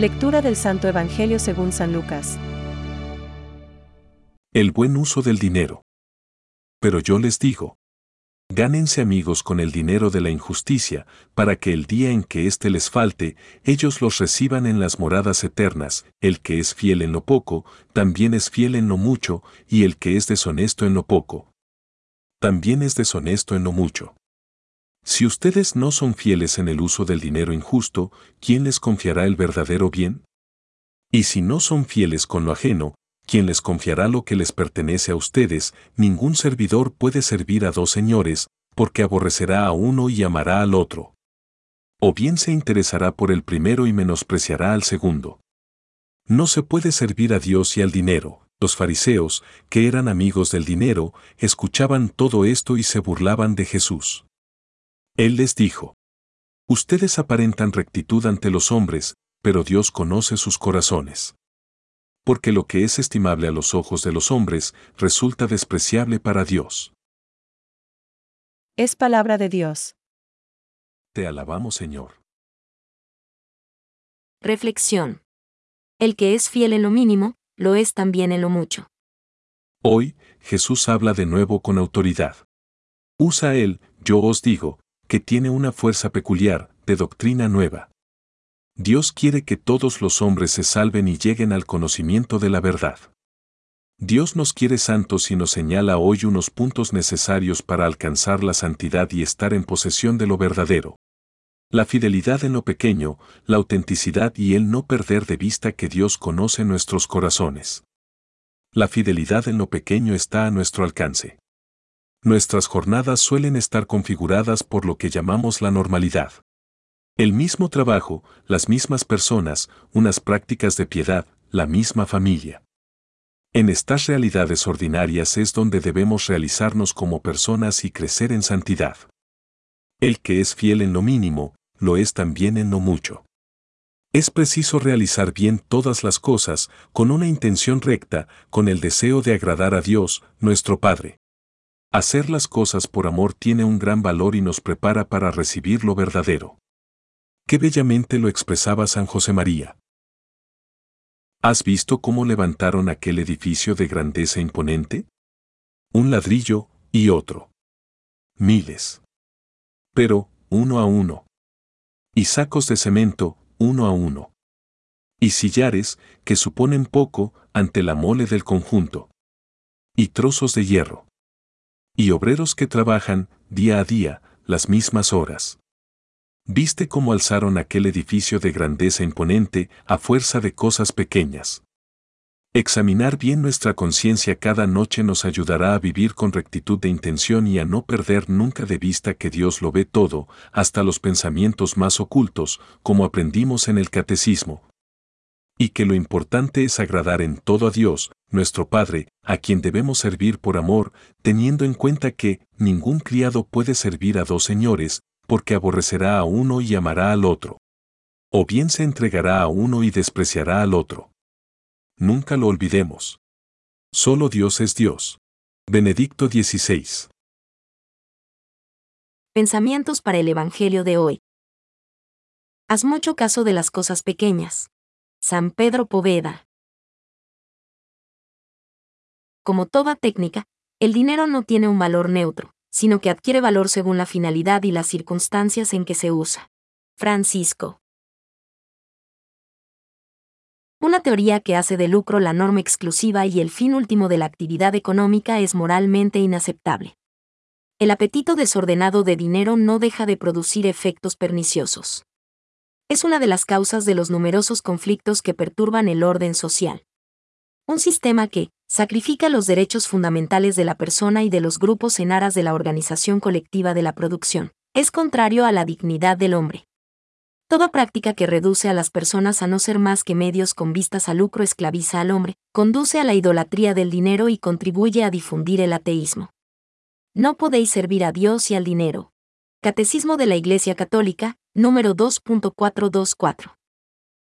Lectura del Santo Evangelio según San Lucas. El buen uso del dinero. Pero yo les digo, gánense amigos con el dinero de la injusticia, para que el día en que éste les falte, ellos los reciban en las moradas eternas, el que es fiel en lo poco, también es fiel en lo mucho, y el que es deshonesto en lo poco, también es deshonesto en lo mucho. Si ustedes no son fieles en el uso del dinero injusto, ¿quién les confiará el verdadero bien? Y si no son fieles con lo ajeno, ¿quién les confiará lo que les pertenece a ustedes? Ningún servidor puede servir a dos señores, porque aborrecerá a uno y amará al otro. O bien se interesará por el primero y menospreciará al segundo. No se puede servir a Dios y al dinero. Los fariseos, que eran amigos del dinero, escuchaban todo esto y se burlaban de Jesús. Él les dijo, Ustedes aparentan rectitud ante los hombres, pero Dios conoce sus corazones. Porque lo que es estimable a los ojos de los hombres resulta despreciable para Dios. Es palabra de Dios. Te alabamos, Señor. Reflexión. El que es fiel en lo mínimo, lo es también en lo mucho. Hoy, Jesús habla de nuevo con autoridad. Usa él, yo os digo, que tiene una fuerza peculiar, de doctrina nueva. Dios quiere que todos los hombres se salven y lleguen al conocimiento de la verdad. Dios nos quiere santos y nos señala hoy unos puntos necesarios para alcanzar la santidad y estar en posesión de lo verdadero. La fidelidad en lo pequeño, la autenticidad y el no perder de vista que Dios conoce nuestros corazones. La fidelidad en lo pequeño está a nuestro alcance. Nuestras jornadas suelen estar configuradas por lo que llamamos la normalidad. El mismo trabajo, las mismas personas, unas prácticas de piedad, la misma familia. En estas realidades ordinarias es donde debemos realizarnos como personas y crecer en santidad. El que es fiel en lo mínimo, lo es también en lo mucho. Es preciso realizar bien todas las cosas con una intención recta, con el deseo de agradar a Dios, nuestro Padre. Hacer las cosas por amor tiene un gran valor y nos prepara para recibir lo verdadero. Qué bellamente lo expresaba San José María. ¿Has visto cómo levantaron aquel edificio de grandeza imponente? Un ladrillo y otro. Miles. Pero, uno a uno. Y sacos de cemento, uno a uno. Y sillares, que suponen poco, ante la mole del conjunto. Y trozos de hierro y obreros que trabajan, día a día, las mismas horas. ¿Viste cómo alzaron aquel edificio de grandeza imponente a fuerza de cosas pequeñas? Examinar bien nuestra conciencia cada noche nos ayudará a vivir con rectitud de intención y a no perder nunca de vista que Dios lo ve todo, hasta los pensamientos más ocultos, como aprendimos en el catecismo, y que lo importante es agradar en todo a Dios, nuestro Padre, a quien debemos servir por amor, teniendo en cuenta que ningún criado puede servir a dos señores, porque aborrecerá a uno y amará al otro. O bien se entregará a uno y despreciará al otro. Nunca lo olvidemos. Solo Dios es Dios. Benedicto XVI. Pensamientos para el Evangelio de hoy. Haz mucho caso de las cosas pequeñas. San Pedro Poveda. Como toda técnica, el dinero no tiene un valor neutro, sino que adquiere valor según la finalidad y las circunstancias en que se usa. Francisco. Una teoría que hace de lucro la norma exclusiva y el fin último de la actividad económica es moralmente inaceptable. El apetito desordenado de dinero no deja de producir efectos perniciosos es una de las causas de los numerosos conflictos que perturban el orden social. Un sistema que sacrifica los derechos fundamentales de la persona y de los grupos en aras de la organización colectiva de la producción, es contrario a la dignidad del hombre. Toda práctica que reduce a las personas a no ser más que medios con vistas al lucro esclaviza al hombre, conduce a la idolatría del dinero y contribuye a difundir el ateísmo. No podéis servir a Dios y al dinero. Catecismo de la Iglesia Católica, número 2.424.